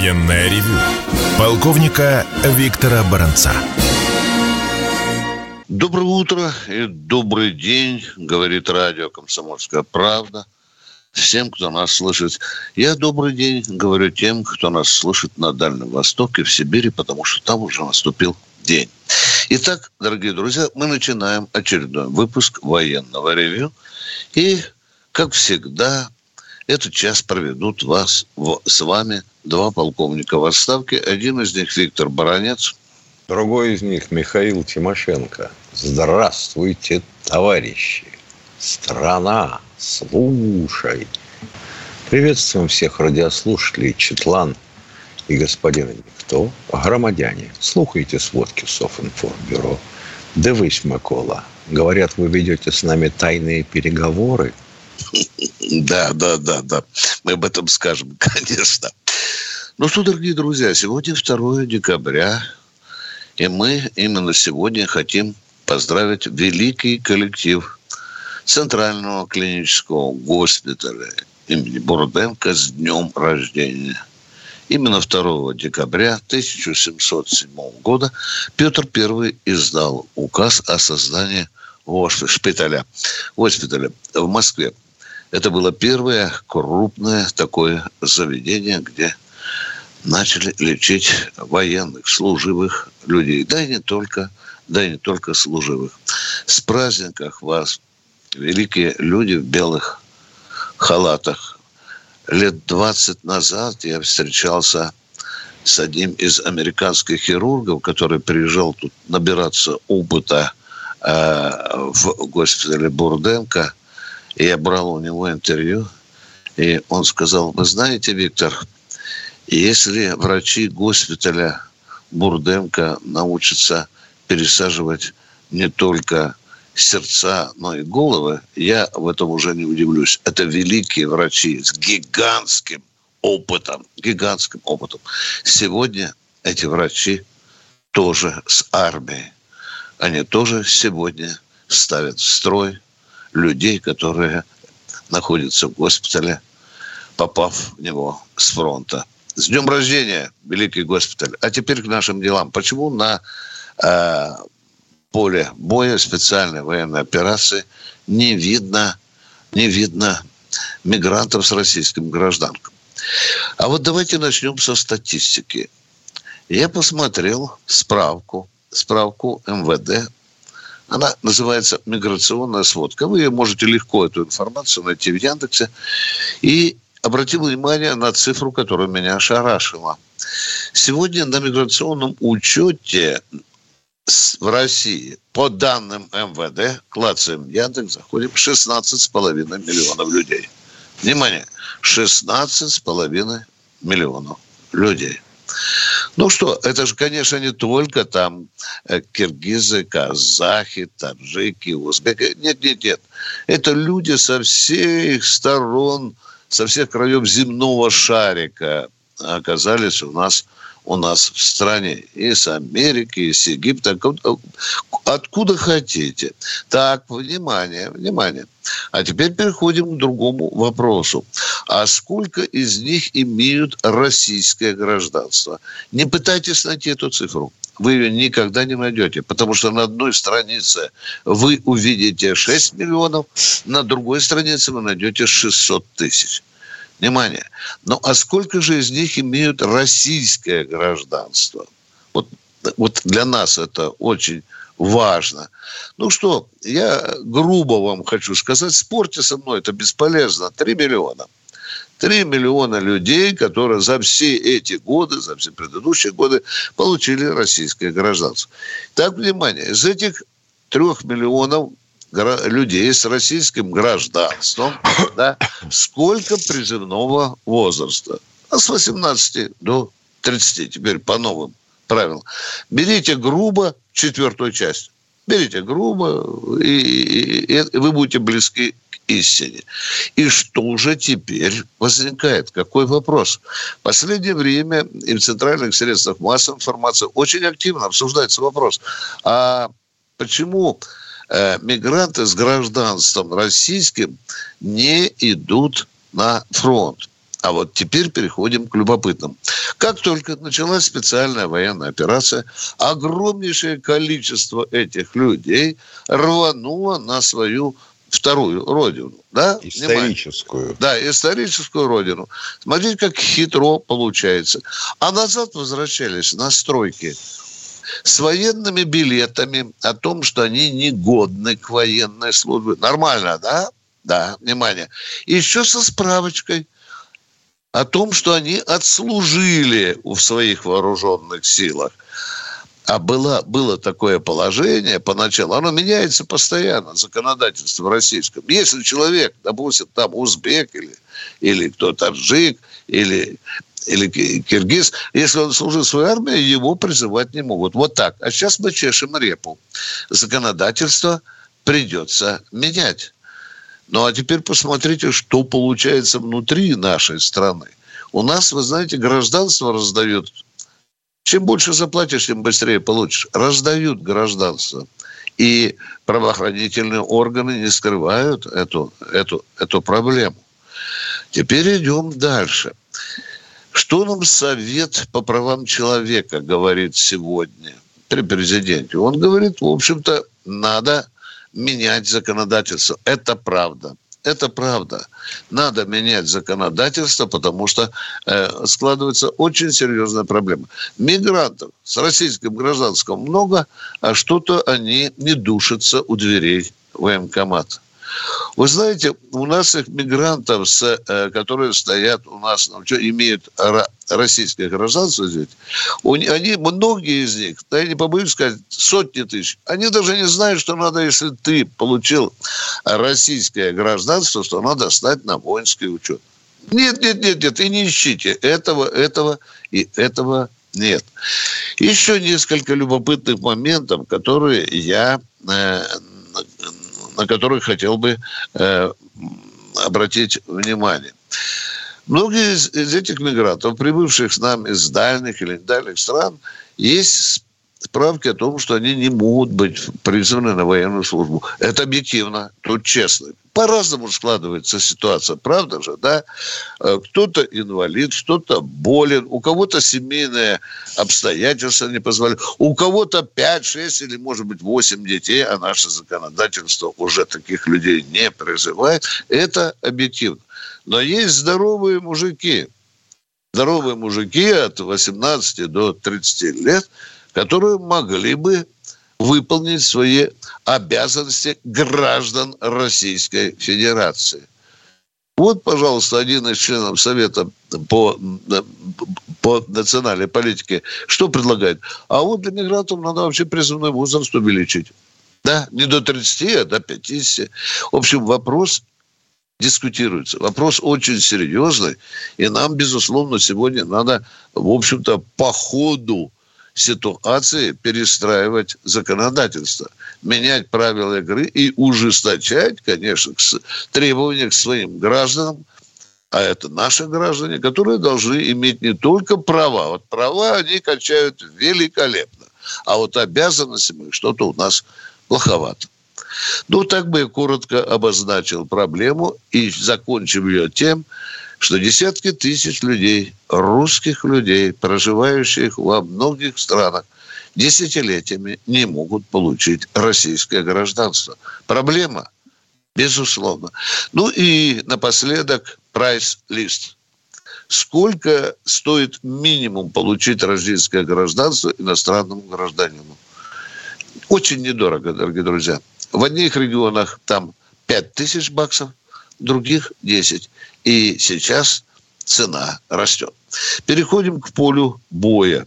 Военное ревю полковника Виктора Баранца. Доброе утро и добрый день, говорит радио «Комсомольская правда». Всем, кто нас слышит. Я добрый день говорю тем, кто нас слышит на Дальнем Востоке, в Сибири, потому что там уже наступил день. Итак, дорогие друзья, мы начинаем очередной выпуск военного ревю. И, как всегда, этот час проведут вас, с вами два полковника в отставке. Один из них Виктор Баранец. Другой из них Михаил Тимошенко. Здравствуйте, товарищи. Страна, слушай. Приветствуем всех радиослушателей Четлан и господина Никто. Громадяне, слухайте сводки Софинформбюро. Дивись, Микола. Говорят, вы ведете с нами тайные переговоры – да, да, да, да. Мы об этом скажем, конечно. Ну что, дорогие друзья, сегодня 2 декабря, и мы именно сегодня хотим поздравить великий коллектив Центрального клинического госпиталя имени Бурденко с днем рождения. Именно 2 декабря 1707 года Петр I издал указ о создании госпиталя, госпиталя в Москве. Это было первое крупное такое заведение, где начали лечить военных, служивых людей. Да и не только, да и не только служивых. С праздниках вас, великие люди в белых халатах. Лет 20 назад я встречался с одним из американских хирургов, который приезжал тут набираться опыта э, в госпитале Бурденко – и я брал у него интервью, и он сказал, вы знаете, Виктор, если врачи госпиталя Бурденко научатся пересаживать не только сердца, но и головы, я в этом уже не удивлюсь. Это великие врачи с гигантским опытом, гигантским опытом. Сегодня эти врачи тоже с армией. Они тоже сегодня ставят в строй людей, которые находятся в госпитале, попав в него с фронта. С днем рождения, великий госпиталь. А теперь к нашим делам. Почему на э, поле боя специальной военной операции не видно, не видно мигрантов с российским гражданком? А вот давайте начнем со статистики. Я посмотрел справку, справку МВД она называется «Миграционная сводка». Вы можете легко эту информацию найти в Яндексе. И обратил внимание на цифру, которая меня ошарашила. Сегодня на миграционном учете в России, по данным МВД, клацаем Яндекс, заходим 16,5 миллионов людей. Внимание, 16,5 миллионов людей. Ну что, это же, конечно, не только там э, киргизы, казахи, таджики, узбеки. Нет, нет, нет. Это люди со всех сторон, со всех краев земного шарика оказались у нас у нас в стране. И с Америки, и с Египта. Откуда хотите. Так, внимание, внимание. А теперь переходим к другому вопросу. А сколько из них имеют российское гражданство? Не пытайтесь найти эту цифру. Вы ее никогда не найдете, потому что на одной странице вы увидите 6 миллионов, на другой странице вы найдете 600 тысяч. Внимание. Ну а сколько же из них имеют российское гражданство? Вот, вот для нас это очень важно. Ну что, я грубо вам хочу сказать, спорьте со мной, это бесполезно. Три миллиона. Три миллиона людей, которые за все эти годы, за все предыдущие годы получили российское гражданство. Так, внимание, из этих трех миллионов людей с российским гражданством, да, сколько призывного возраста? А с 18 до 30, теперь по новым правилам. Берите грубо четвертую часть. Берите грубо, и, и, и вы будете близки к истине. И что же теперь возникает? Какой вопрос? В последнее время и в центральных средствах массовой информации очень активно обсуждается вопрос, а почему мигранты с гражданством российским не идут на фронт. А вот теперь переходим к любопытным. Как только началась специальная военная операция, огромнейшее количество этих людей рвануло на свою вторую родину. Да? Историческую. Внимание. Да, историческую родину. Смотрите, как хитро получается. А назад возвращались на стройки с военными билетами о том, что они негодны к военной службе. Нормально, да? Да, внимание. Еще со справочкой о том, что они отслужили в своих вооруженных силах. А было, было такое положение поначалу, оно меняется постоянно, законодательство российском. Если человек, допустим, там узбек или, или кто таджик, или или киргиз, если он служил в своей армии, его призывать не могут. Вот так. А сейчас мы чешем репу. Законодательство придется менять. Ну, а теперь посмотрите, что получается внутри нашей страны. У нас, вы знаете, гражданство раздают. Чем больше заплатишь, тем быстрее получишь. Раздают гражданство. И правоохранительные органы не скрывают эту, эту, эту проблему. Теперь идем дальше. Что нам Совет по правам человека говорит сегодня при президенте? Он говорит, в общем-то, надо менять законодательство. Это правда. Это правда. Надо менять законодательство, потому что э, складывается очень серьезная проблема. Мигрантов с российским гражданством много, а что-то они не душатся у дверей военкомата. Вы знаете, у нас их мигрантов, с, э, которые стоят у нас, ну, имеют российское гражданство, они, многие из них, да я не побоюсь сказать, сотни тысяч, они даже не знают, что надо, если ты получил российское гражданство, что надо стать на воинский учет. Нет, нет, нет, нет, и не ищите. Этого, этого и этого нет. Еще несколько любопытных моментов, которые я э, на которые хотел бы э, обратить внимание. Многие из, из этих мигрантов, прибывших с нами из дальних или дальних стран, есть справки о том, что они не могут быть призваны на военную службу. Это объективно, тут честно. По-разному складывается ситуация, правда же, да? Э, кто-то инвалид, кто-то болен, у кого-то семейные обстоятельства не позволяют, у кого-то 5, 6 или, может быть, 8 детей, а наше законодательство уже таких людей не призывает. Это объективно. Но есть здоровые мужики, здоровые мужики от 18 до 30 лет, которые могли бы выполнить свои обязанности граждан Российской Федерации. Вот, пожалуйста, один из членов Совета по, по национальной политике что предлагает? А вот для мигрантов надо вообще призывной возраст увеличить. Да, не до 30, а до 50. В общем, вопрос дискутируется. Вопрос очень серьезный, и нам, безусловно, сегодня надо, в общем-то, по ходу ситуации перестраивать законодательство, менять правила игры и ужесточать, конечно, требования к своим гражданам, а это наши граждане, которые должны иметь не только права. Вот права они качают великолепно, а вот обязанностями что-то у нас плоховато. Ну, так бы я коротко обозначил проблему и закончим ее тем, что десятки тысяч людей, русских людей, проживающих во многих странах, десятилетиями не могут получить российское гражданство. Проблема, безусловно. Ну и напоследок прайс-лист. Сколько стоит минимум получить российское гражданство иностранному гражданину? Очень недорого, дорогие друзья. В одних регионах там 5 тысяч баксов, других 10. И сейчас цена растет. Переходим к полю боя.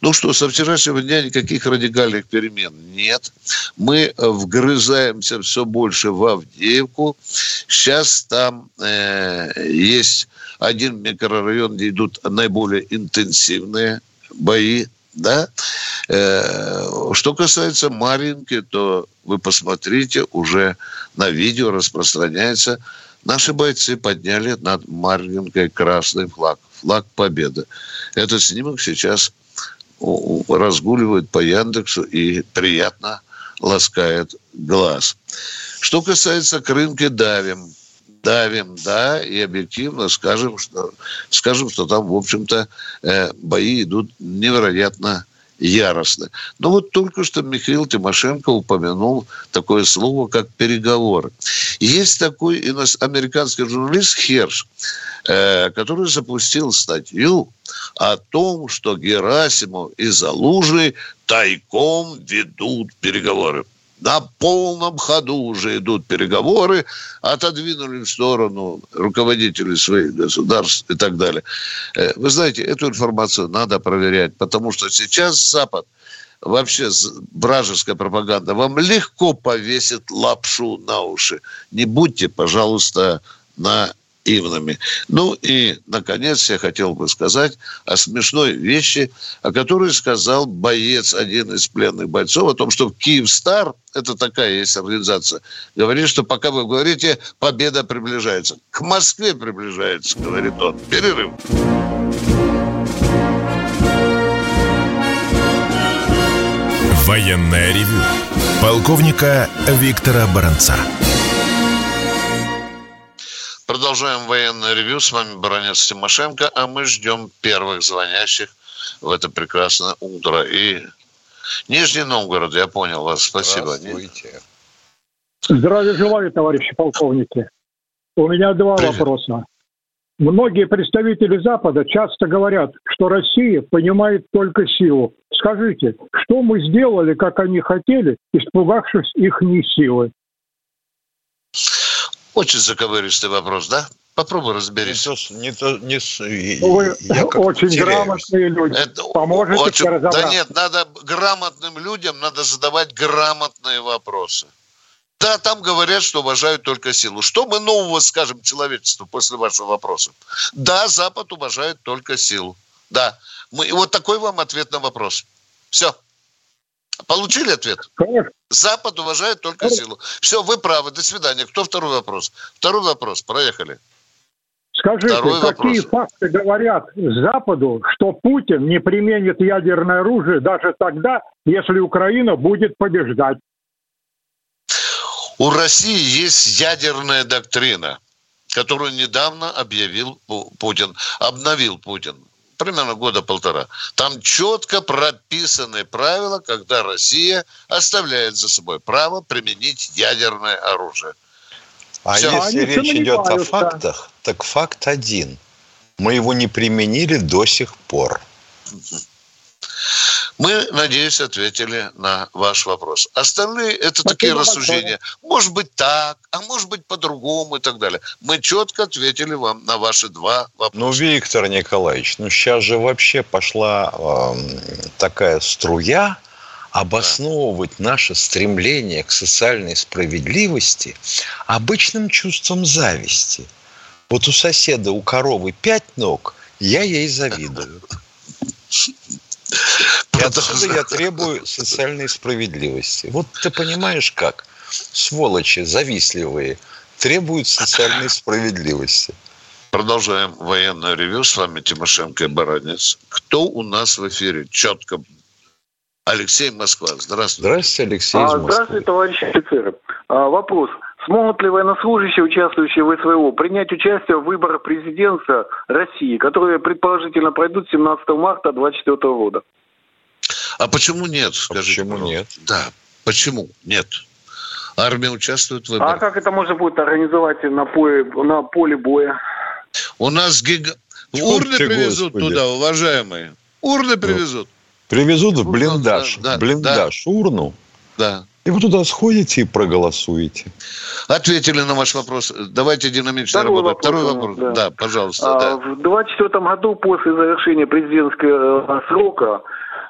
Ну что, со вчерашнего дня никаких радикальных перемен нет. Мы вгрызаемся все больше в Авдеевку. Сейчас там э, есть один микрорайон, где идут наиболее интенсивные бои. Да? Э, что касается Маринки, то вы посмотрите, уже на видео распространяется Наши бойцы подняли над Марьинкой красный флаг, флаг победы. Этот снимок сейчас разгуливает по Яндексу и приятно ласкает глаз. Что касается к рынке давим, давим, да, и объективно скажем, что, скажем, что там, в общем-то, э, бои идут невероятно яростно. Но вот только что Михаил Тимошенко упомянул такое слово, как переговоры. Есть такой американский журналист Херш, э, который запустил статью о том, что Герасимов и Залужный тайком ведут переговоры на полном ходу уже идут переговоры, отодвинули в сторону руководителей своих государств и так далее. Э, вы знаете, эту информацию надо проверять, потому что сейчас Запад вообще вражеская пропаганда вам легко повесит лапшу на уши. Не будьте, пожалуйста, на наивными. Ну и, наконец, я хотел бы сказать о смешной вещи, о которой сказал боец, один из пленных бойцов, о том, что Киевстар, это такая есть организация, говорит, что пока вы говорите, победа приближается. К Москве приближается, говорит он. Перерыв. Военная ревю. Полковника Виктора Баранца. Продолжаем военное ревю. С вами Баранец Тимошенко, а мы ждем первых звонящих в это прекрасное утро. И Нижний Новгород, я понял вас. Спасибо. Здравствуйте. Здравия желаю, товарищи полковники. У меня два Привет. вопроса. Многие представители Запада часто говорят, что Россия понимает только силу. Скажите, что мы сделали, как они хотели, испугавшись их не силы? Очень заковыристый вопрос, да? Попробуй разберись. Не то, не то, не, Вы я очень теряюсь. грамотные люди. Это, Поможете очень, разобраться? Да нет, надо грамотным людям надо задавать грамотные вопросы. Да, там говорят, что уважают только силу. Что мы нового скажем человечеству после вашего вопроса? Да, Запад уважает только силу. Да. Мы, и вот такой вам ответ на вопрос. Все. Получили ответ? Конечно. Запад уважает только силу. Все, вы правы. До свидания. Кто второй вопрос? Второй вопрос. Проехали. Скажите, Второй какие вопрос. факты говорят Западу, что Путин не применит ядерное оружие даже тогда, если Украина будет побеждать? У России есть ядерная доктрина, которую недавно объявил Путин, обновил Путин примерно года полтора. Там четко прописаны правила, когда Россия оставляет за собой право применить ядерное оружие. А Все. если Они речь идет о фактах, так факт один. Мы его не применили до сих пор. Мы, надеюсь, ответили на ваш вопрос. Остальные это Спасибо такие рассуждения. Может быть так, а может быть по-другому и так далее. Мы четко ответили вам на ваши два вопроса. Ну, Виктор Николаевич, ну сейчас же вообще пошла э, такая струя обосновывать да. наше стремление к социальной справедливости обычным чувством зависти. Вот у соседа у коровы пять ног, я ей завидую. И отсюда я требую социальной справедливости. Вот ты понимаешь как? Сволочи завистливые требуют социальной справедливости. Продолжаем военное ревю. С вами Тимошенко и Баранец. Кто у нас в эфире? Четко. Алексей Москва. Здравствуйте. Здравствуйте, Алексей а, Здравствуйте, товарищи офицеры. А, вопрос. Смогут ли военнослужащие, участвующие в СВО, принять участие в выборах президента России, которые предположительно пройдут 17 марта 2024 года? А почему нет? А скажите, а почему нет? Да, почему нет? Армия участвует в выборах. А как это можно будет организовать на поле, на поле боя? У нас гига... Урны привезут Господи. туда, уважаемые. Урны привезут. Привезут в блиндаж. Да, блиндаж, да. урну. Да. И вы туда сходите и проголосуете. Ответили на ваш вопрос. Давайте динамично Второй работать. Вопрос, Второй вопрос. Да, да пожалуйста. А, да. В 2024 году после завершения президентского срока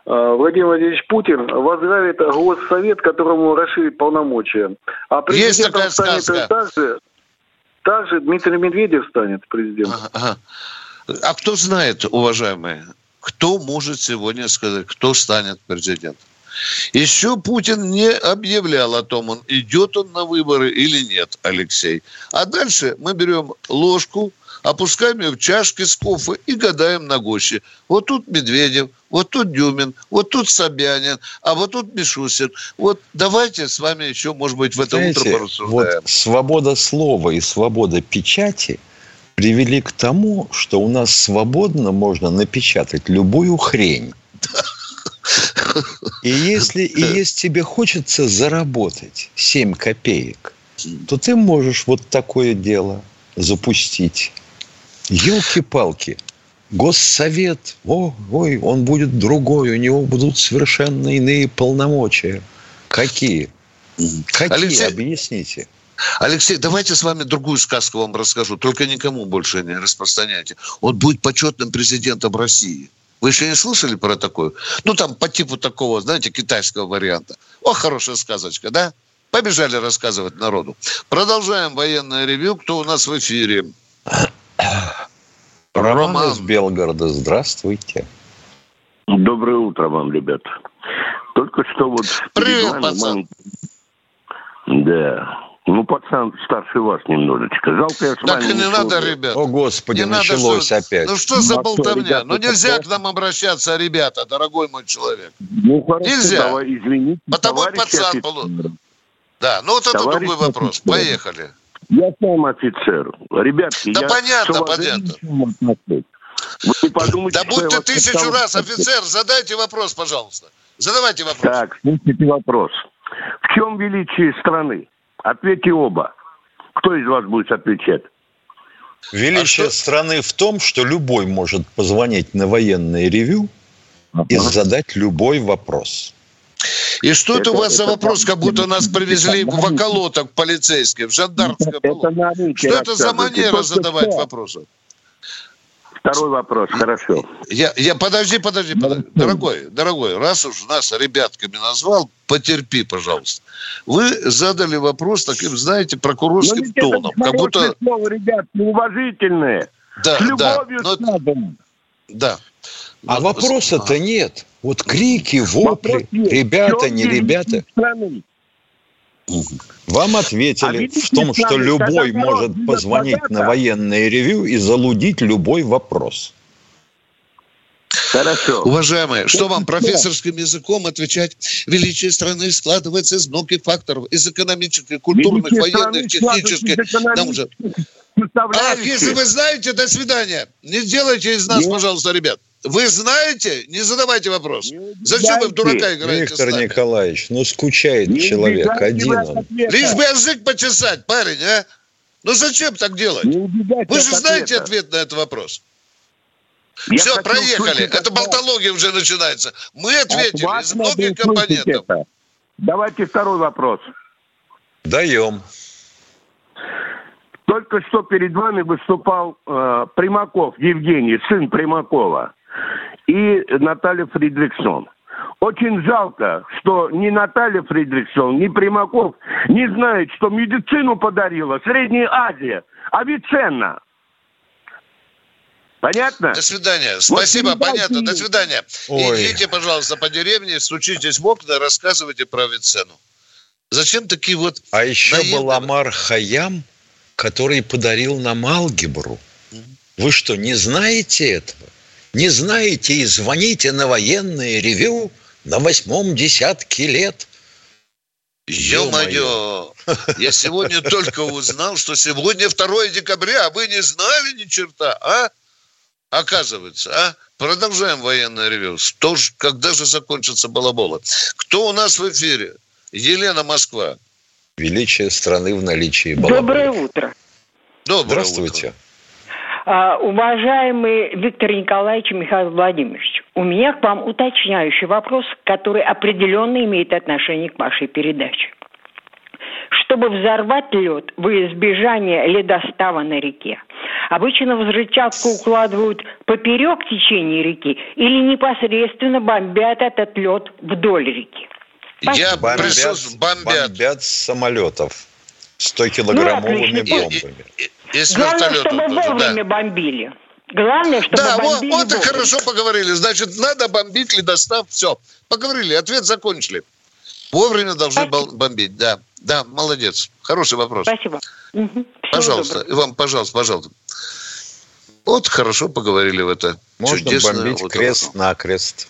а, Владимир Владимирович Путин возглавит Госсовет, которому расширит полномочия. А президентом Есть такая станет также, также Дмитрий Медведев станет президентом. Ага. А кто знает, уважаемые, кто может сегодня сказать, кто станет президентом? Еще Путин не объявлял о том, он идет он на выборы или нет, Алексей. А дальше мы берем ложку, опускаем ее в чашки с кофе и гадаем на гуще. Вот тут Медведев, вот тут Дюмин, вот тут Собянин, а вот тут Мишустин. Вот давайте с вами еще, может быть, в это Знаете, утро порассуждаем. Вот свобода слова и свобода печати привели к тому, что у нас свободно можно напечатать любую хрень. И если, и если тебе хочется заработать 7 копеек, то ты можешь вот такое дело запустить. Елки-палки. Госсовет, о, ой, он будет другой, у него будут совершенно иные полномочия. Какие? Какие? Алексей, Объясните. Алексей, давайте с вами другую сказку вам расскажу, только никому больше не распространяйте. Он будет почетным президентом России. Вы еще не слышали про такую? Ну, там по типу такого, знаете, китайского варианта. О, хорошая сказочка, да? Побежали рассказывать народу. Продолжаем военное ревю. Кто у нас в эфире? Роман, Роман из Белгорода. Здравствуйте. Доброе утро вам, ребят. Только что вот... Привет, пацан. Да. Ну, пацан старше вас немножечко. Жалко, я с Так и не надо, ребят. О, Господи, не началось надо, опять. Ну, что за болтовня? Ну, нельзя к нам обращаться, ребята, дорогой мой человек. Ну, хорошо, нельзя. Давай, извините. Потому пацан был. Да, ну вот это другой вопрос. Офицер. Поехали. Я сам офицер. Ребятки, да я... понятно, понятно. Вы подумайте, да будь ты тысячу раз офицер, задайте вопрос, пожалуйста. Задавайте вопрос. Так, слушайте вопрос. В чем величие страны? Ответьте оба. Кто из вас будет отвечать? Величие а что... страны в том, что любой может позвонить на военное ревю ага. и задать любой вопрос. И что это, это у вас это, за вопрос, как будто нас привезли в околоток полицейским, в жандармское это Что это за манера задавать вопросы? Второй вопрос, хорошо. Я, я подожди, подожди, подожди. Дорогой, дорогой, раз уж нас ребятками назвал, потерпи, пожалуйста. Вы задали вопрос таким, знаете, прокурорским но тоном. Как будто... Слово, ребят, неуважительные. Да, С любовью да. Но... Да. А вопроса-то нет. Вот крики, вопли, ребята, не ребята. Страны? Вам ответили а в том, что любой может позвонить на военное ревю и залудить любой вопрос. Хорошо. Уважаемые, что вам профессорским языком отвечать? Величие страны складывается из многих факторов. Из экономических, культурных, Величие военных, технических. Нам уже... Ах, если вы знаете, до свидания. Не делайте из нас, Нет. пожалуйста, ребят. Вы знаете? Не задавайте вопрос. Зачем вы в дурака играете Виктор Николаевич, ну скучает не человек один он. Лишь бы язык почесать, парень, а? Ну зачем так делать? Вы же знаете ответ на этот вопрос. Я Все, проехали. Это болтология уже начинается. Мы ответили из многих компонентов. Это. Давайте второй вопрос. Даем. Только что перед вами выступал э, Примаков Евгений, сын Примакова и Наталья Фридриксон. Очень жалко, что ни Наталья Фридриксон, ни Примаков не знают, что медицину подарила Средняя Азия. Авиценна. Понятно? До свидания. Спасибо, вот, понятно. До свидания. Ой. Идите, пожалуйста, по деревне, стучитесь в окна, рассказывайте про Авиценну. Зачем такие вот... А еще наедные... был Амар Хаям, который подарил нам алгебру. Вы что, не знаете этого? Не знаете и звоните на военное ревю на восьмом десятке лет. Ё-моё! Я сегодня только узнал, что сегодня 2 декабря, а вы не знали ни черта, а? Оказывается, а? Продолжаем военное ревю. Что ж, когда же закончится балабола? Кто у нас в эфире? Елена Москва. Величие страны в наличии балабола. Доброе утро. Доброе Здравствуйте. Утро. А, уважаемый Виктор Николаевич и Михаил Владимирович, у меня к вам уточняющий вопрос, который определенно имеет отношение к вашей передаче. Чтобы взорвать лед во избежание ледостава на реке, обычно взрывчатку укладывают поперек течения реки или непосредственно бомбят этот лед вдоль реки. Спасибо. Я бомбят, бомбят. бомбят с самолетов 100-килограммовыми ну, бомбами. И, и, и, и Главное, чтобы вовремя да. бомбили. Главное, чтобы Да, вот, вот и хорошо поговорили. Значит, надо бомбить ледостав. Все. Поговорили, ответ закончили. Вовремя должны Спасибо. бомбить, да. Да, молодец. Хороший вопрос. Спасибо. Угу. Пожалуйста, доброго. Иван, пожалуйста, пожалуйста. Вот хорошо поговорили в это. Можно чудесное бомбить вот крест на крест.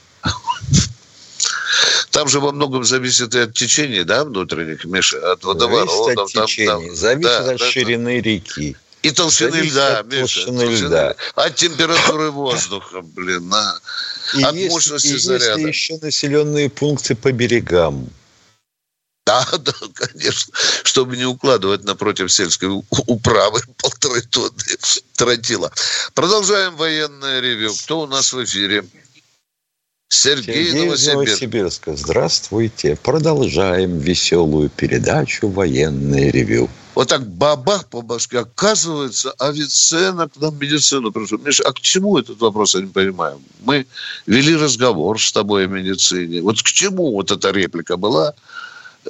Там же во многом зависит и от течения, да, внутренних, Миша, от водоворотов. Зависит от течения, там, там, зависит да, от да, ширины да. реки. И толщины зависит льда, от Миша. Толщины льда. От температуры воздуха, блин, на, и от есть, мощности и заряда. Есть еще населенные пункты по берегам. Да, да, конечно, чтобы не укладывать напротив сельской управы полторы тонны тротила. Продолжаем военное ревю. Кто у нас в эфире? Сергей, Сергей Новосибирск. Новосибирска. Здравствуйте. Продолжаем веселую передачу «Военное ревю». Вот так бабах по башке. Оказывается, авиценна к нам медицину пришел. Миша, а к чему этот вопрос, я не понимаю. Мы вели разговор с тобой о медицине. Вот к чему вот эта реплика была?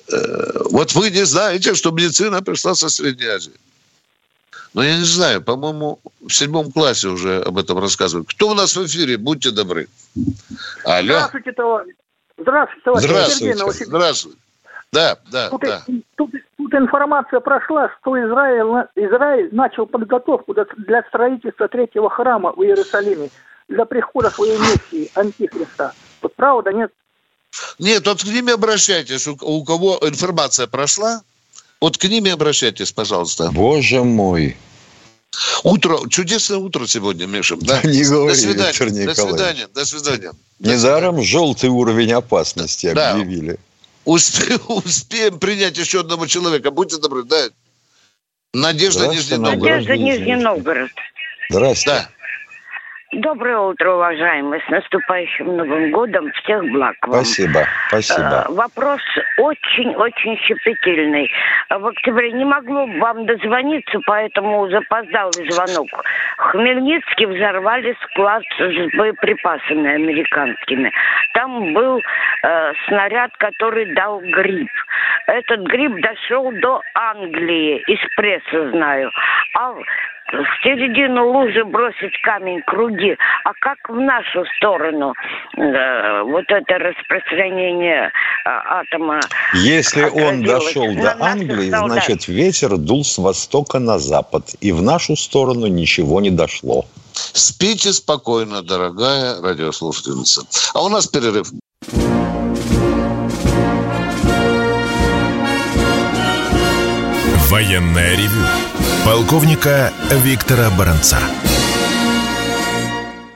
Э, вот вы не знаете, что медицина пришла со Средней Азии. Но я не знаю, по-моему, в седьмом классе уже об этом рассказывают. Кто у нас в эфире? Будьте добры. Алло. Здравствуйте, товарищ. Здравствуйте, товарищ. Здравствуйте. Сергей Здравствуйте. Да, да, тут, да. Тут, тут информация прошла, что Израиль, Израиль начал подготовку для строительства третьего храма в Иерусалиме для прихода своей миссии Антихриста. Вот правда, нет? Нет, вот к ними обращайтесь. У, у кого информация прошла, вот к ними обращайтесь, пожалуйста. Боже мой. Утро, чудесное утро сегодня, Миша. Да? Не говори, до свидания, Виктор Николаевич. До свидания, до свидания. Недаром желтый уровень опасности да. объявили. Успе, успеем принять еще одного человека. Будьте добры, да. Надежда Нижний Новгород. Надежда Нижний Новгород. Здравствуйте. Да. Доброе утро, уважаемые. С наступающим Новым годом. Всех благ вам. Спасибо, спасибо. Э, вопрос очень-очень щепетильный. В октябре не могло вам дозвониться, поэтому запоздалый звонок. В Хмельницке взорвали склад с боеприпасами американскими. Там был э, снаряд, который дал гриб. Этот гриб дошел до Англии, из прессы знаю. А в середину лужи бросить камень, круги. А как в нашу сторону э, вот это распространение э, атома? Если он дошел до Англии, солдат. значит ветер дул с востока на запад, и в нашу сторону ничего не дошло. Спите спокойно, дорогая радиослушательница. А у нас перерыв. Военная ревю полковника Виктора Баранца.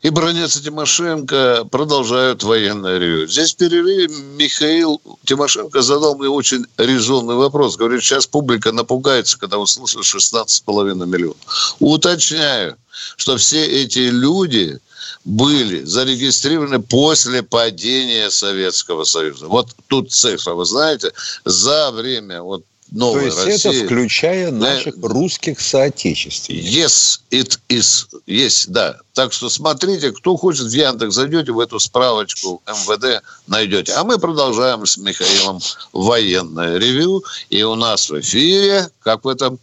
И Бронец и Тимошенко продолжают военное ревю. Здесь в перерыве Михаил Тимошенко задал мне очень резонный вопрос. Говорит, сейчас публика напугается, когда услышит 16,5 миллионов. Уточняю, что все эти люди были зарегистрированы после падения Советского Союза. Вот тут цифра, вы знаете, за время вот новой То есть России. это включая наших да. русских соотечественников. Yes, it is. Есть, да. Так что смотрите, кто хочет в Яндекс, зайдете в эту справочку МВД, найдете. А мы продолжаем с Михаилом военное ревю. И у нас в эфире, как в этом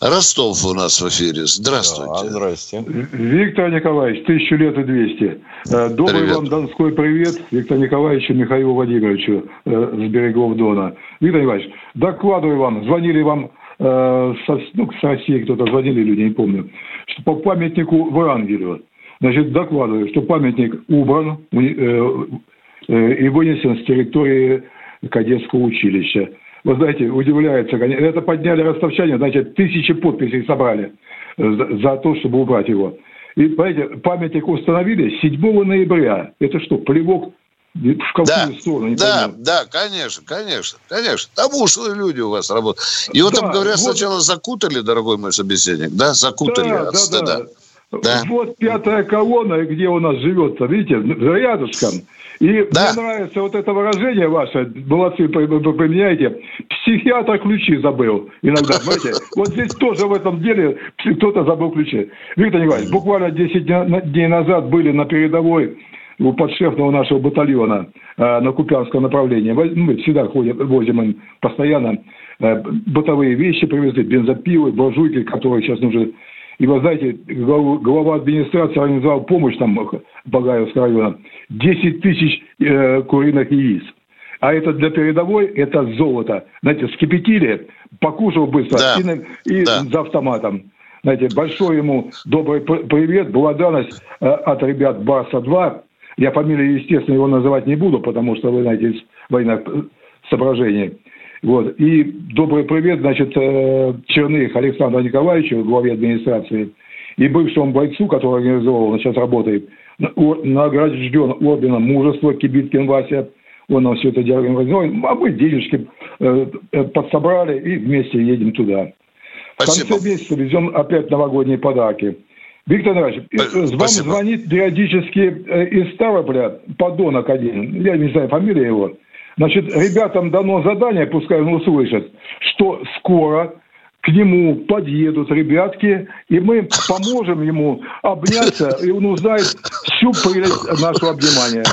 Ростов у нас в эфире. Здравствуйте. Да, здрасте. Виктор Николаевич, тысячу лет и двести. Э, добрый привет. вам донской привет Виктор Николаевичу Михаилу Владимировичу э, с берегов Дона. Виктор Николаевич, докладываю вам, звонили вам э, со, ну, с России кто-то звонили люди, не помню, что по памятнику Врангелю. Значит, докладываю, что памятник убран э, э, и вынесен с территории кадетского училища вы знаете, удивляется. Это подняли ростовчане, значит, тысячи подписей собрали за, за то, чтобы убрать его. И, понимаете, памятник установили 7 ноября. Это что, плевок в какую да, сторону? Да, понимаю. да, конечно, конечно, конечно. Там ушлые люди у вас работают. И вот да, там, говорят, вот... сначала закутали, дорогой мой собеседник, да, закутали да, от да, стыда. Да. Да. Вот пятая колонна, где у нас живет, видите, рядышком. И да. мне нравится вот это выражение ваше, молодцы, применяете, психиатр ключи забыл иногда, знаете. Вот здесь тоже в этом деле кто-то забыл ключи. Виктор Николаевич, буквально 10 дней назад были на передовой у подшефного нашего батальона э, на Купянском направлении. Мы всегда ходим, возим им постоянно э, бытовые вещи привезли, бензопилы, буржуйки, которые сейчас нужны И вы знаете, глава администрации организовал помощь там Багаевского района. 10 тысяч э, куриных яиц. А это для передовой, это золото. Знаете, скипятили, покушал быстро да. и, и да. за автоматом. Знаете, большой ему добрый привет, благодарность э, от ребят Барса-2. Я фамилию, естественно, его называть не буду, потому что, вы знаете, из военных э, соображений. Вот. И добрый привет, значит, э, Черных Александру Николаевичу, главе администрации, и бывшему бойцу, который организовал, он сейчас работает, награжден орденом мужества Кибиткин Вася, он нам все это дело организовал, а мы денежки э, подсобрали и вместе едем туда. Спасибо. В конце месяца везем опять новогодние подарки. Виктор Иванович, Спасибо. вам звонит периодически из Ставрополя подонок один, я не знаю фамилия его, Значит, ребятам дано задание, пускай он услышит, что скоро к нему подъедут ребятки, и мы поможем ему обняться, и он узнает всю прелесть нашего обнимания.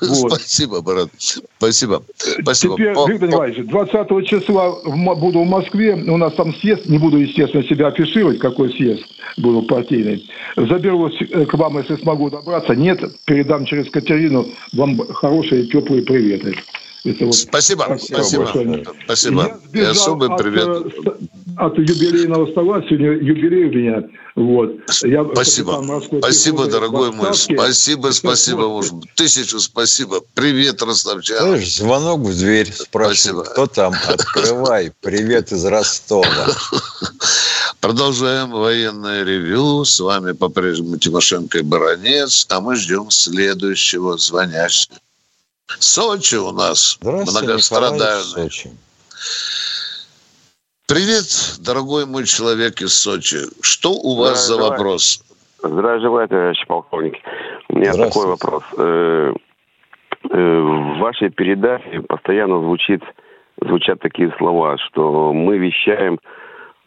Вот. Спасибо, брат. Спасибо. Спасибо. Теперь, по, Виктор Николаевич, 20 числа буду в Москве, у нас там съезд, не буду, естественно, себя афишировать, какой съезд был партийный. Заберусь к вам, если смогу добраться. Нет, передам через Катерину вам хорошие теплые приветы. Это вот спасибо, спасибо, большое. спасибо. Я И особый от, привет. Э, от юбилейного стола, сегодня юбилей у меня. Вот. Я спасибо, спасибо, дорогой мой, спасибо, спасибо, уж тысячу спасибо. Привет, ростовчан. Слышь, звонок в дверь, спрашиваю, кто там, открывай, привет из Ростова. Продолжаем военное ревю. С вами по-прежнему Тимошенко и Баранец, а мы ждем следующего звонящего. Сочи у нас многострадальный. Привет, дорогой мой человек из Сочи. Что у вас за вопрос? Здравия желаю, товарищ полковник. У меня такой вопрос. Э, э, в вашей передаче постоянно звучит, звучат такие слова, что мы вещаем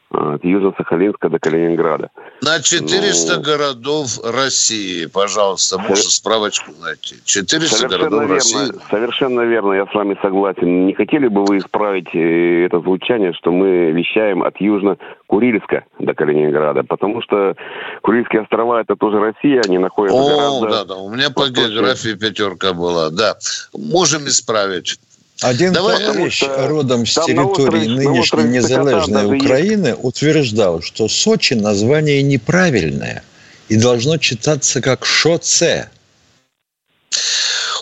от Южно-Сахалинска до Калининграда. На 400 ну, городов России, пожалуйста, можно справочку найти. 400 городов верно, России. Совершенно верно, я с вами согласен. Не хотели бы вы исправить э, это звучание, что мы вещаем от Южно-Курильска до Калининграда? Потому что Курильские острова это тоже Россия, они находятся О, гораздо... да, да, у меня по географии пятерка была, да. Можем исправить. Один Давай, товарищ что, родом с территории острове, нынешней незалежной Украины есть. утверждал, что Сочи название неправильное и должно читаться как Шоце.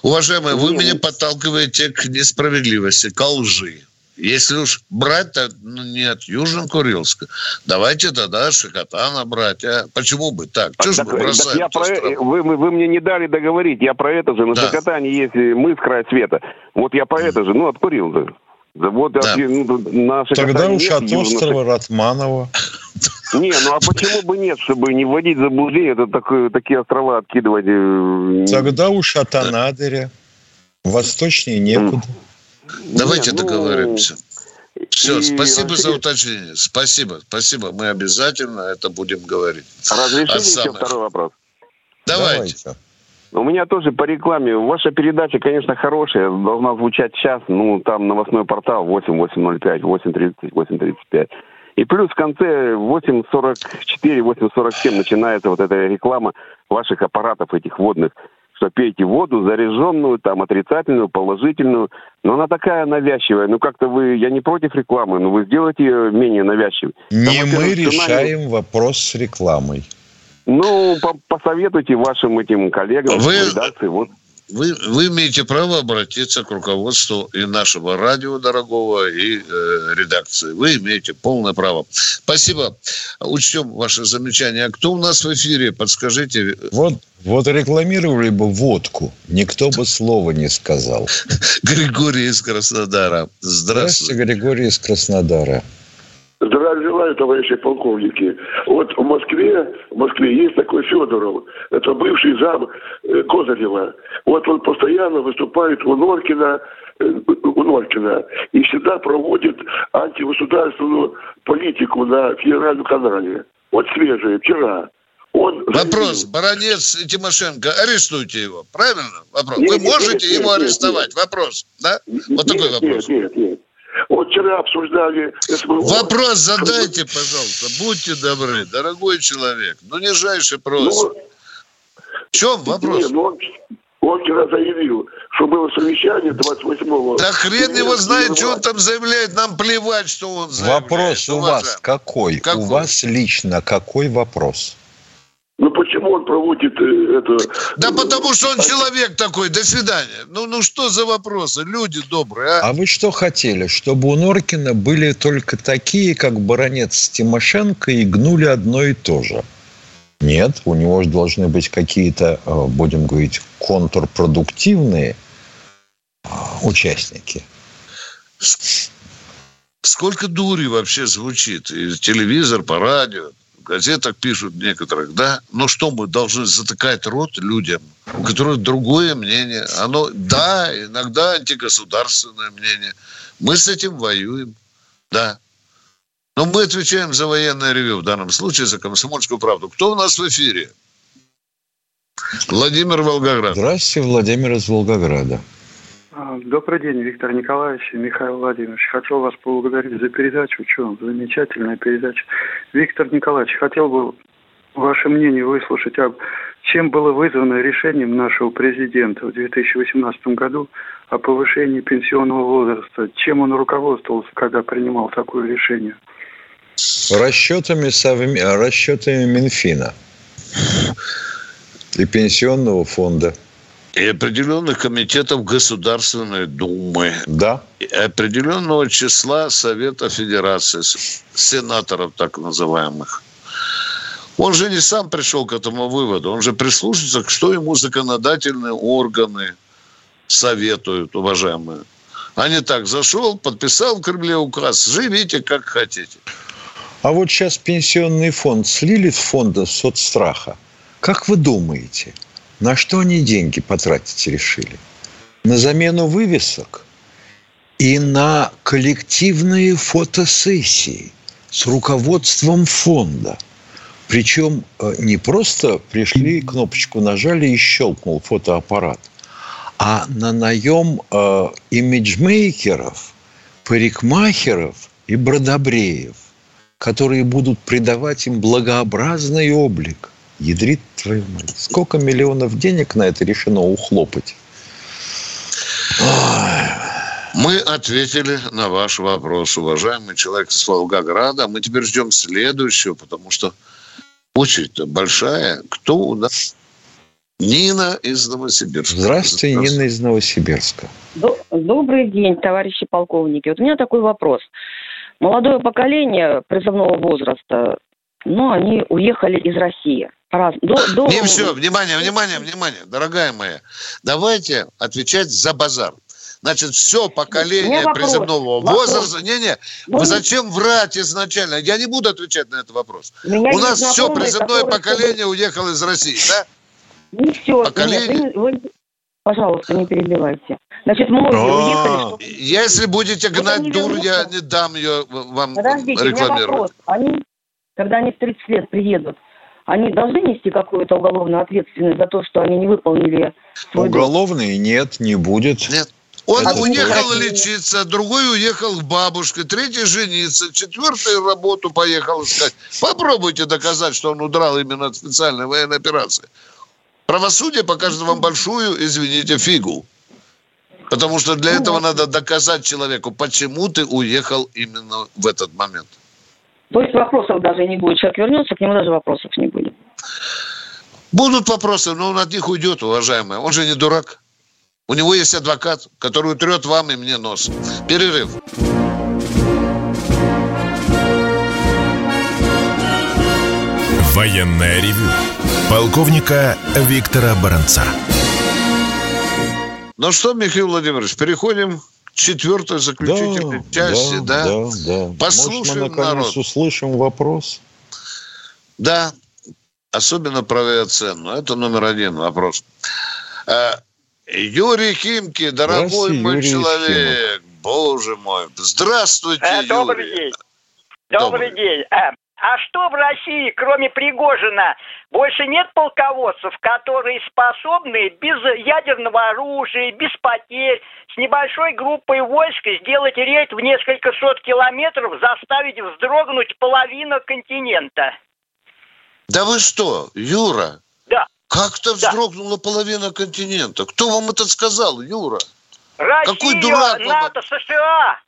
Уважаемые, вы меня подталкиваете к несправедливости, к лжи. Если уж брать-то ну, не от Южно-Курилска, давайте тогда Шикотана брать. А почему бы так? Чего так, же мы бросаем я про... вы, вы, вы мне не дали договорить. Я про это же. На да. Шикотане есть мы с края света. Вот я про это же. Ну, от Курилска. Вот да. ну, на Тогда уж от острова Ратманова. Не, ну а почему бы нет, чтобы не вводить заблуждение, это так, такие острова откидывать? Э, Тогда уж от Анадыря. Восточнее некуда. Давайте Нет, ну... договоримся. Все, и спасибо за уточнение. Спасибо, спасибо. Мы обязательно это будем говорить. Разрешите еще самых... второй вопрос? Давайте. Давайте. У меня тоже по рекламе. Ваша передача, конечно, хорошая. Должна звучать час. Ну, там новостной портал 8805, 830, 835. И плюс в конце 8.44, 8.47 начинается вот эта реклама ваших аппаратов этих водных что пейте воду заряженную, там, отрицательную, положительную. Но она такая навязчивая. Ну, как-то вы, я не против рекламы, но вы сделайте ее менее навязчивой. Не там, мы решаем цунами... вопрос с рекламой. Ну, по посоветуйте вашим этим коллегам вы... Вот вы, вы имеете право обратиться к руководству и нашего радио дорогого, и э, редакции. Вы имеете полное право. Спасибо. Учтем ваше замечание. А кто у нас в эфире? Подскажите. Вот, вот рекламировали бы водку, никто бы слова не сказал. Григорий из Краснодара. Здравствуйте. Здравствуйте, Григорий из Краснодара. Здравия желаю, товарищи полковники. Вот в Москве, в Москве есть такой Федоров, это бывший зам э, Козырева. Вот он постоянно выступает у Норкина, э, у Норкина и всегда проводит антигосударственную политику на федеральном канале. Вот свежее, вчера. Он Вопрос. Заявил. Баронец и Тимошенко, арестуйте его. Правильно? Вопрос. Нет, Вы можете нет, его нет, арестовать? Нет, Вопрос. Да? Вот нет, такой вопрос. Нет, нет, нет. Вчера обсуждали. Вопрос задайте, пожалуйста. Будьте добры, дорогой человек. Ну, нижайший просьба. Ну, в чем вопрос? Не, ну, он, он вчера заявил, что было совещание 28-го. Да хрен его знает, что он там заявляет. Нам плевать, что он заявляет. Вопрос у вас какой? какой? У вас лично какой вопрос? Почему он проводит э, это? Да потому что он человек такой. До свидания. Ну, ну что за вопросы? Люди добрые, а? А вы что хотели? Чтобы у Норкина были только такие, как баронец Тимошенко, и гнули одно и то же? Нет, у него же должны быть какие-то, э, будем говорить, контрпродуктивные э, участники. Сколько дури вообще звучит? И телевизор, по радио газетах пишут некоторых, да, но что мы должны затыкать рот людям, у которых другое мнение. Оно, да, иногда антигосударственное мнение. Мы с этим воюем, да. Но мы отвечаем за военное ревю, в данном случае за комсомольскую правду. Кто у нас в эфире? Владимир Волгоград. Здравствуйте, Владимир из Волгограда. А, добрый день, Виктор Николаевич и Михаил Владимирович. Хочу вас поблагодарить за передачу. Что, замечательная передача. Виктор Николаевич, хотел бы ваше мнение выслушать об чем было вызвано решением нашего президента в 2018 году о повышении пенсионного возраста. Чем он руководствовался, когда принимал такое решение? Расчетами, совме... расчетами Минфина и Пенсионного фонда – и определенных комитетов Государственной Думы. Да. И определенного числа Совета Федерации, сенаторов так называемых. Он же не сам пришел к этому выводу, он же прислушивается, что ему законодательные органы советуют, уважаемые. А не так, зашел, подписал в Кремле указ, живите как хотите. А вот сейчас пенсионный фонд слили с фонда соцстраха. Как вы думаете – на что они деньги потратить решили? На замену вывесок и на коллективные фотосессии с руководством фонда. Причем э, не просто пришли, кнопочку нажали и щелкнул фотоаппарат, а на наем э, имиджмейкеров, парикмахеров и бродобреев, которые будут придавать им благообразный облик – Ядрит твою мать. Сколько миллионов денег на это решено ухлопать? Мы ответили на ваш вопрос, уважаемый человек из Волгограда. Мы теперь ждем следующего, потому что очередь большая. Кто у нас? Нина из Новосибирска. Здравствуйте, Здравствуйте. Нина из Новосибирска. Добрый день, товарищи полковники. Вот у меня такой вопрос. Молодое поколение призывного возраста, ну, они уехали из России. Раз. До, до... Не все, внимание, внимание, внимание, дорогая моя. Давайте отвечать за базар. Значит, все поколение вопрос. возраста. Не-не, вы зачем врать изначально? Я не буду отвечать на этот вопрос. У нас все призывное поколение уехало из России, да? Не все. Поколение... Нет, вы, вы, пожалуйста, не перебивайте. Значит, Но... уехали. Если будете гнать дур, я не дам ее вам Подождите, рекламировать. Они, когда они в 30 лет приедут, они должны нести какую-то уголовную ответственность за то, что они не выполнили свой Уголовной нет, не будет. Нет. Он Это уехал лечиться, другой уехал к бабушке, третий жениться, четвертый работу поехал искать. Попробуйте доказать, что он удрал именно от специальной военной операции. Правосудие покажет вам большую, извините, фигу. Потому что для этого надо доказать человеку, почему ты уехал именно в этот момент. То есть вопросов даже не будет. Человек вернется, к нему даже вопросов не будет. Будут вопросы, но он от них уйдет, уважаемый. Он же не дурак. У него есть адвокат, который утрет вам и мне нос. Перерыв. Военная ревю. Полковника Виктора Баранца. Ну что, Михаил Владимирович, переходим четвертой заключительной да, части, да? Да, да. Послушаем Может, мы наконец народ. услышим вопрос? Да, особенно про авиацену. Это номер один вопрос. Э, Юрий Химки, дорогой мой Юрий человек, Химок. боже мой, здравствуйте, э, Добрый Юрий. день. Добрый, Добрый день. А что в России, кроме Пригожина, больше нет полководцев, которые способны без ядерного оружия, без потерь, с небольшой группой войск сделать рейд в несколько сот километров, заставить вздрогнуть половину континента? Да вы что, Юра? Да. Как-то вздрогнула да. половина континента. Кто вам это сказал, Юра? Россия, Какой дурак НАТО, вам... США.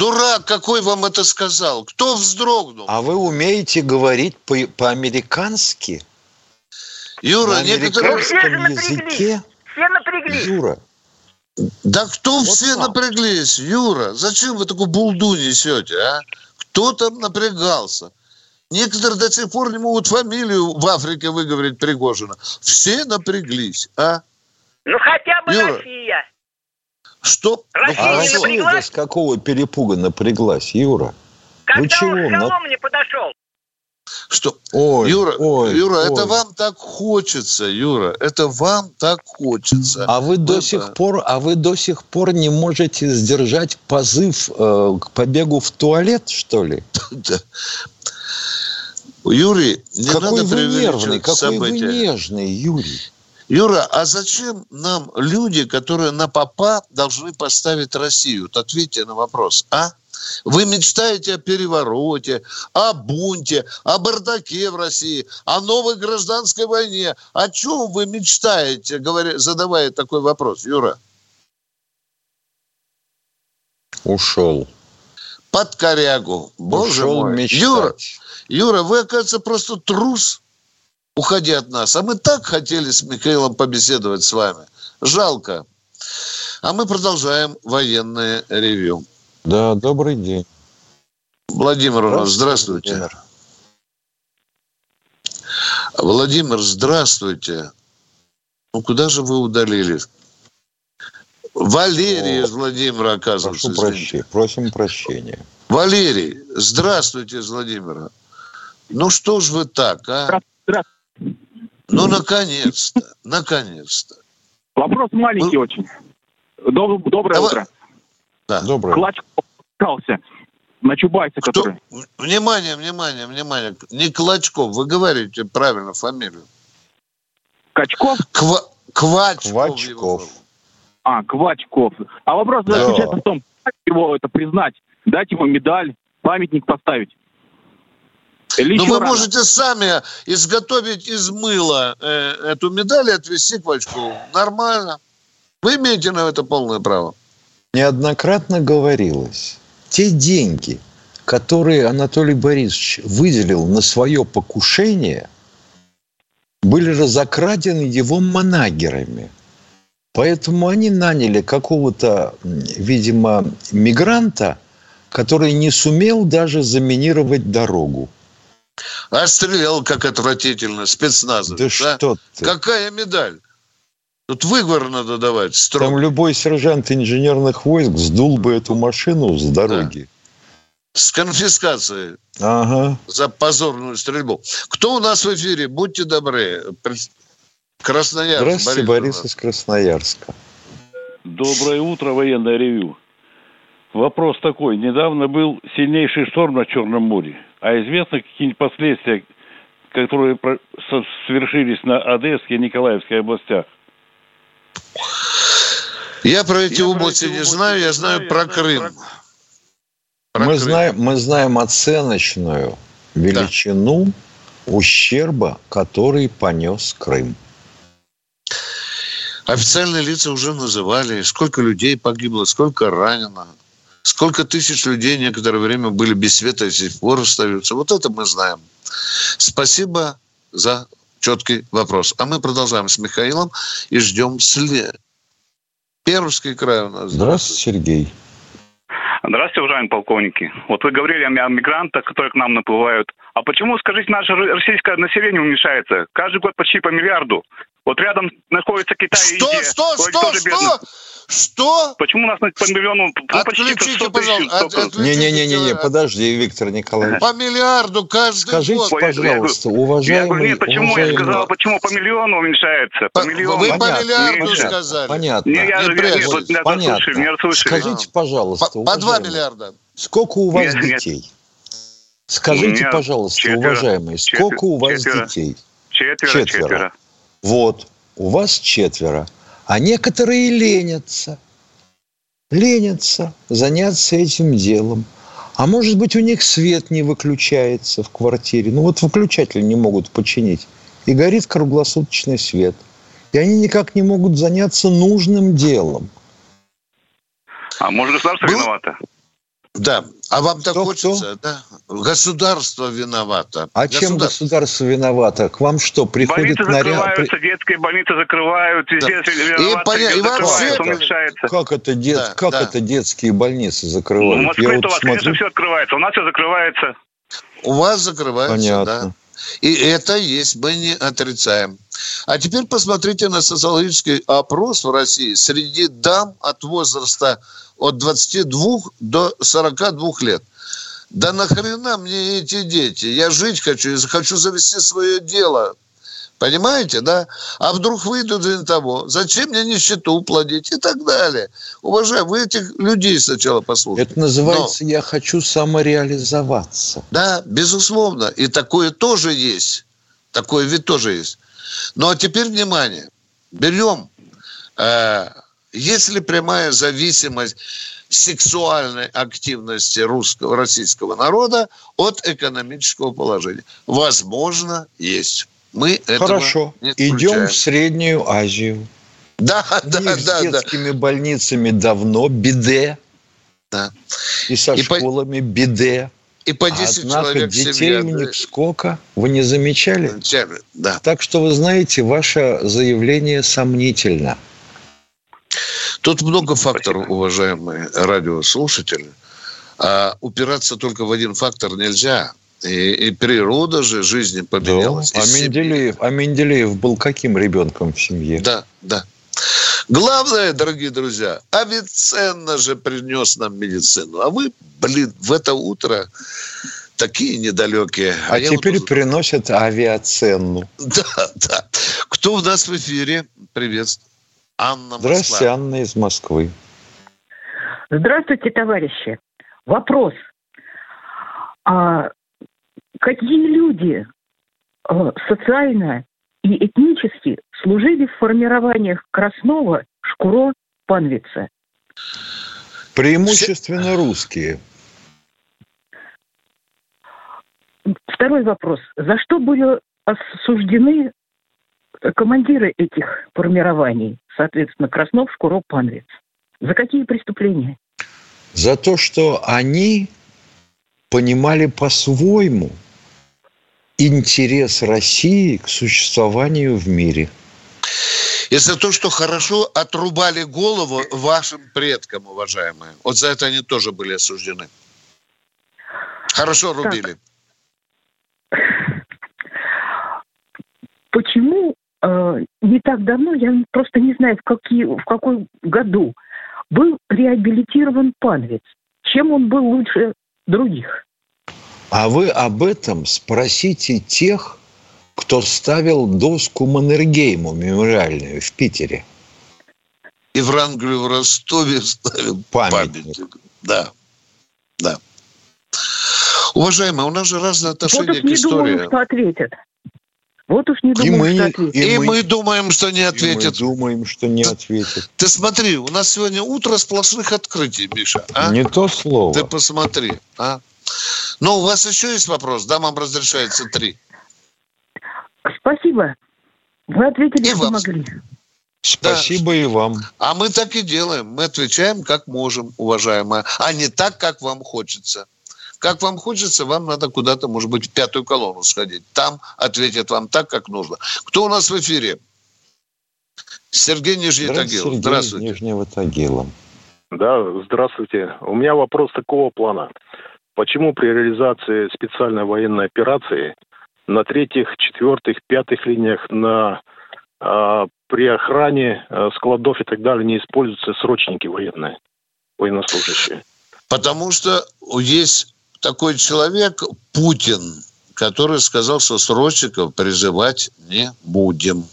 Дурак какой вам это сказал? Кто вздрогнул? А вы умеете говорить по- по-американски? Юра, На некоторые... американском языке? Все напряглись. Юра. Да кто вот все сам. напряглись, Юра? Зачем вы такую булду несете, а? Кто там напрягался? Некоторые до сих пор не могут фамилию в Африке выговорить Пригожина. Все напряглись, а? Ну хотя бы Юра, Россия. Что? Россия а не Россия напряглась? с какого перепуга напряглась, Юра? Когда Вы чего? он На- не подошел. Что? Ой, Юра, ой, Юра, ой. это вам так хочется, Юра, это вам так хочется. А вы до Это- сих пор, а вы до сих пор не можете сдержать позыв э, к побегу в туалет, что ли? Юрий, не какой надо вы нервный, какой события. вы нежный, Юрий. Юра, а зачем нам люди, которые на попа должны поставить Россию? Вот ответьте на вопрос, а? Вы мечтаете о перевороте, о бунте, о бардаке в России, о новой гражданской войне. О чем вы мечтаете, говоря, задавая такой вопрос, Юра? Ушел. Под корягу. Боже Ушел мой. мечтать. Юра, Юра, вы, оказывается, просто трус, уходя от нас. А мы так хотели с Михаилом побеседовать с вами. Жалко. А мы продолжаем военное ревью. Да, добрый день. Владимир у нас, здравствуйте. Владимир. Владимир, здравствуйте. Ну, куда же вы удалились? Валерий О, из Владимира, оказывается. Прошу прощения. Просим прощения. Валерий, здравствуйте из Владимира. Ну что ж вы так, а? Ну, наконец-то, наконец-то. Вопрос маленький очень. Доб- Доброе Давай. утро. Да. Доброе. Клачков остался на Чубайса, который... Внимание, внимание, внимание. Не Клочков, вы говорите правильно фамилию. Качков? Ква- Квачков. Квачков. А, Квачков. А вопрос Да. заключается в том, как его это признать, дать ему медаль, памятник поставить. Или Ну, еще вы рано? можете сами изготовить из мыла э, эту медаль и отвезти к Квачкову. Нормально. Вы имеете на это полное право. Неоднократно говорилось, те деньги, которые Анатолий Борисович выделил на свое покушение, были разокрадены его манагерами. Поэтому они наняли какого-то, видимо, мигранта, который не сумел даже заминировать дорогу. А стрелял как отвратительно, спецназовец. Да а? что ты. Какая медаль? Тут выговор надо давать. Строго. Там любой сержант инженерных войск сдул бы эту машину с дороги. С конфискацией Ага. за позорную стрельбу. Кто у нас в эфире? Будьте добры. Красноярск. Здравствуйте, Борис Борис из Красноярска. Доброе утро, военное ревю. Вопрос такой. Недавно был сильнейший шторм на Черном море. А известно какие-нибудь последствия, которые про- со- свершились на Одесской и Николаевской областях? Я про эти области не знаю, я знаю про Крым. Про Мы Крым. знаем, мы знаем оценочную величину ущерба, который понес Крым. Официальные лица уже называли, сколько людей погибло, сколько ранено, сколько тысяч людей некоторое время были без света и до сих пор остаются. Вот это мы знаем. Спасибо за четкий вопрос. А мы продолжаем с Михаилом и ждем след. Пермский край у нас. Здравствуйте, Сергей. Здравствуйте, уважаемые полковники. Вот вы говорили о мигрантах, которые к нам наплывают. А почему, скажите, наше ро- российское население уменьшается? Каждый год почти по миллиарду. Вот рядом находится Китай и Что, Индия. что, что, бедно. что? Что? Почему у нас на- по миллиону, ну, Отключите, 100 тысяч пожалуйста. Не-не-не-не, подожди, Виктор Николаевич. По миллиарду каждый Скажите, год. пожалуйста, Я уважаемый... говорю, нет, почему? Я сказал, почему по миллиону уменьшается? По миллиону. Вы по миллиарду понятно, сказали. Понятно. Не, я, Не я, нет, вот меня Понятно. расслышали, меня расслышали. Скажите, пожалуйста, По, по 2 уважаемый, миллиарда. сколько у вас Нет, нет. детей? Скажите, пожалуйста, четверо, уважаемые, сколько четверо, у вас четверо, детей? Четверо, четверо. четверо. Вот, у вас четверо. А некоторые ленятся. Ленятся заняться этим делом. А может быть, у них свет не выключается в квартире. Ну вот выключатель не могут починить. И горит круглосуточный свет. И они никак не могут заняться нужным делом. А может, государство ну, виновато? Да. А вам так хочется, кто? да? Государство виновато. А государство. чем государство виновато? К вам что, приходит больницы наряд? закрываются, детские больницы закрывают, да. и, поня... и вообще, уменьшается. Как это, дет... да, как да. это детские больницы закрывают? Ну, в Москве вот у вас, смотрю... конечно, все открывается. У нас все закрывается. У вас закрывается, Понятно. да. И это есть, мы не отрицаем. А теперь посмотрите на социологический опрос в России среди дам от возраста от 22 до 42 лет. Да нахрена мне эти дети? Я жить хочу, я хочу завести свое дело. Понимаете, да? А вдруг выйдут из того? Зачем мне нищету плодить? И так далее. Уважаемые, вы этих людей сначала послушайте. Это называется Но... «я хочу самореализоваться». Да, безусловно. И такое тоже есть. Такое ведь тоже есть. Ну, а теперь внимание. Берем э, есть ли прямая зависимость сексуальной активности русского, российского народа от экономического положения? Возможно, есть. Мы Хорошо. не Идем в Среднюю Азию. Да, да, да. С детскими да. больницами давно биде. Да. И со и школами по... биде. И по 10 Однако человек детей семья, у них сколько? Вы не? Замечали, да. Так что вы знаете, ваше заявление сомнительно. Тут много факторов, уважаемые радиослушатели. А упираться только в один фактор нельзя. И, и природа же жизни поменялась. Да. А, Менделеев, а Менделеев был каким ребенком в семье? Да, да. Главное, дорогие друзья, Авиценна же принес нам медицину. А вы, блин, в это утро такие недалекие. А, а теперь вот... приносят авиаценну. Да, да. Кто у нас в эфире? Приветствую. Анна Москва. Здравствуйте, Анна из Москвы. Здравствуйте, товарищи. Вопрос. А какие люди а, социально и этнически служили в формированиях Краснова, Шкуро, Панвица? Преимущественно русские. Второй вопрос. За что были осуждены командиры этих формирований, соответственно, Краснов, Шкуров, Панвиц. За какие преступления? За то, что они понимали по-своему интерес России к существованию в мире. И за то, что хорошо отрубали голову вашим предкам, уважаемые. Вот за это они тоже были осуждены. Хорошо рубили. Так. Почему не так давно, я просто не знаю, в, какие, в какой году, был реабилитирован Панвиц. Чем он был лучше других? А вы об этом спросите тех, кто ставил доску Маннергейму мемориальную в Питере. И в Рангле в Ростове ставил памятник. памятник. Да, да. Уважаемые, у нас же разные отношения вот к истории. Думаю, что ответят. Вот уж не думаю, и мы, что ответит. И, и мы, мы думаем, что не ответит. И мы думаем, что не ответит. Ты смотри, у нас сегодня утро сплошных открытий, Миша. А? Не то слово. Ты посмотри. А? Ну, у вас еще есть вопрос? Да, вам разрешается три. Спасибо. Вы ответили, и что вам. могли. Спасибо да. и вам. А мы так и делаем. Мы отвечаем, как можем, уважаемая, а не так, как вам хочется. Как вам хочется, вам надо куда-то, может быть, в пятую колонну сходить. Там ответят вам так, как нужно. Кто у нас в эфире? Сергей Нижний Тагил. Сергей здравствуйте. Нижнего Тагила. Да, здравствуйте. У меня вопрос такого плана. Почему при реализации специальной военной операции на третьих, четвертых, пятых линиях, на а, при охране а, складов и так далее не используются срочники военные, военнослужащие? Потому что есть такой человек Путин, который сказал, что срочников призывать не будем.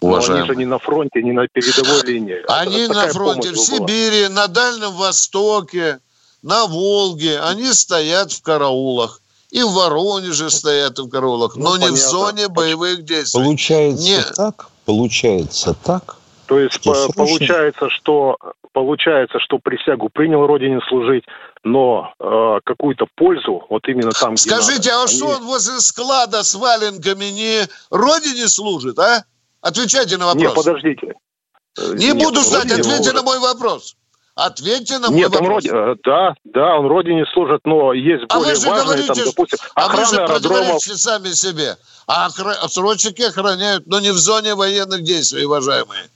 Уважаемые. Но они же не на фронте, не на передовой линии. Они на фронте, в Сибири, на Дальнем Востоке, на Волге. Они стоят в караулах. и в Воронеже стоят в Караулах, но ну, не понятно. в зоне боевых действий. Получается Нет. так? Получается так? То есть что получается, что получается, что присягу принял Родине служить, но э, какую-то пользу вот именно там, где Скажите, а они... что он возле склада с валенками не Родине служит, а? Отвечайте на вопрос. Нет, подождите. Не Нет, буду ждать, ответьте на мой вопрос. Ответьте на мой Нет, вопрос. Он роди... Да, да, он родине служит, но есть а более важные, говорите, там, допустим, а вы же аэродромов. сами себе. А срочники охраняют, но не в зоне военных действий, уважаемые.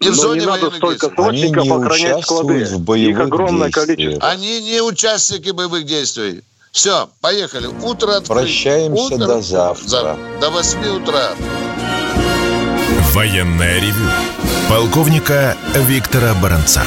Не в зоне не надо столько действий. срочников Они охранять склады. В боевых Их огромное действиях. количество. Они не участники боевых действий. Все, поехали. Утро открыть. Прощаемся Утро... до завтра. До 8 утра. Военная ревю. Полковника Виктора Баранца.